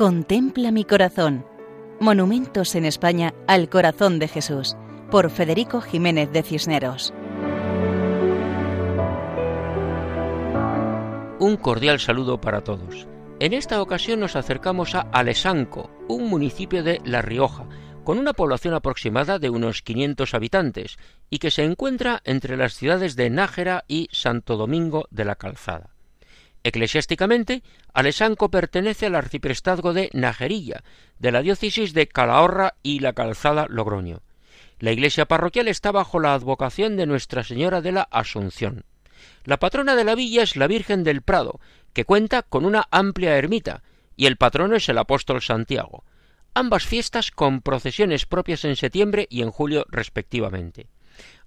Contempla mi corazón. Monumentos en España al corazón de Jesús, por Federico Jiménez de Cisneros. Un cordial saludo para todos. En esta ocasión nos acercamos a Alesanco, un municipio de La Rioja, con una población aproximada de unos 500 habitantes y que se encuentra entre las ciudades de Nájera y Santo Domingo de la Calzada. Eclesiásticamente, Alesanco pertenece al arciprestazgo de Najerilla, de la diócesis de Calahorra y la Calzada Logroño. La iglesia parroquial está bajo la advocación de Nuestra Señora de la Asunción. La patrona de la villa es la Virgen del Prado, que cuenta con una amplia ermita, y el patrono es el apóstol Santiago. Ambas fiestas con procesiones propias en septiembre y en julio respectivamente.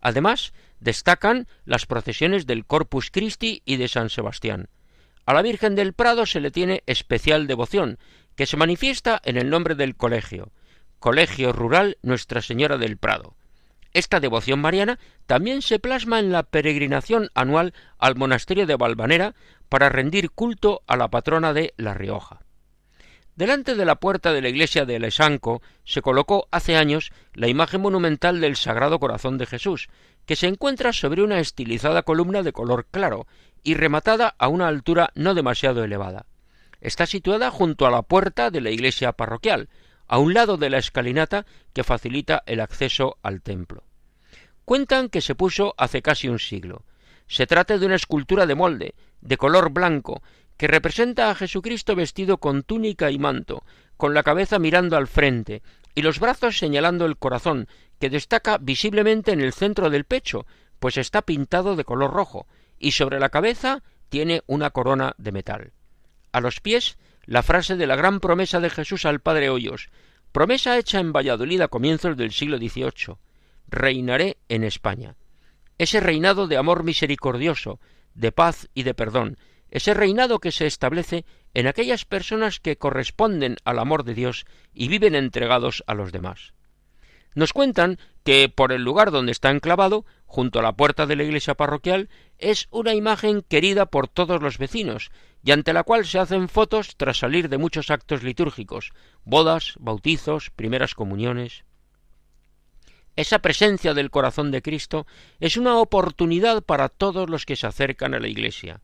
Además, destacan las procesiones del Corpus Christi y de San Sebastián. A la Virgen del Prado se le tiene especial devoción, que se manifiesta en el nombre del colegio, Colegio Rural Nuestra Señora del Prado. Esta devoción mariana también se plasma en la peregrinación anual al monasterio de Valvanera para rendir culto a la patrona de La Rioja. Delante de la puerta de la iglesia de Lesanco se colocó hace años la imagen monumental del Sagrado Corazón de Jesús, que se encuentra sobre una estilizada columna de color claro y rematada a una altura no demasiado elevada. Está situada junto a la puerta de la iglesia parroquial, a un lado de la escalinata que facilita el acceso al templo. Cuentan que se puso hace casi un siglo. Se trata de una escultura de molde, de color blanco, que representa a Jesucristo vestido con túnica y manto, con la cabeza mirando al frente, y los brazos señalando el corazón, que destaca visiblemente en el centro del pecho, pues está pintado de color rojo, y sobre la cabeza tiene una corona de metal. A los pies, la frase de la gran promesa de Jesús al Padre Hoyos, promesa hecha en Valladolid a comienzos del siglo XVIII. Reinaré en España. Ese reinado de amor misericordioso, de paz y de perdón, ese reinado que se establece en aquellas personas que corresponden al amor de Dios y viven entregados a los demás. Nos cuentan que por el lugar donde está enclavado, junto a la puerta de la iglesia parroquial, es una imagen querida por todos los vecinos, y ante la cual se hacen fotos tras salir de muchos actos litúrgicos, bodas, bautizos, primeras comuniones. Esa presencia del corazón de Cristo es una oportunidad para todos los que se acercan a la iglesia,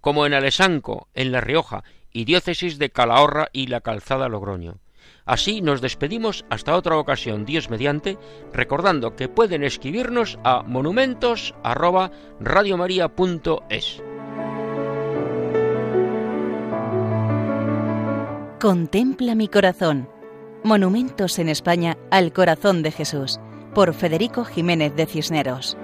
como en Alesanco, en La Rioja, y diócesis de Calahorra y la Calzada Logroño. Así nos despedimos hasta otra ocasión, Dios mediante, recordando que pueden escribirnos a monumentos@radiomaria.es. Contempla mi corazón. Monumentos en España al corazón de Jesús, por Federico Jiménez de Cisneros.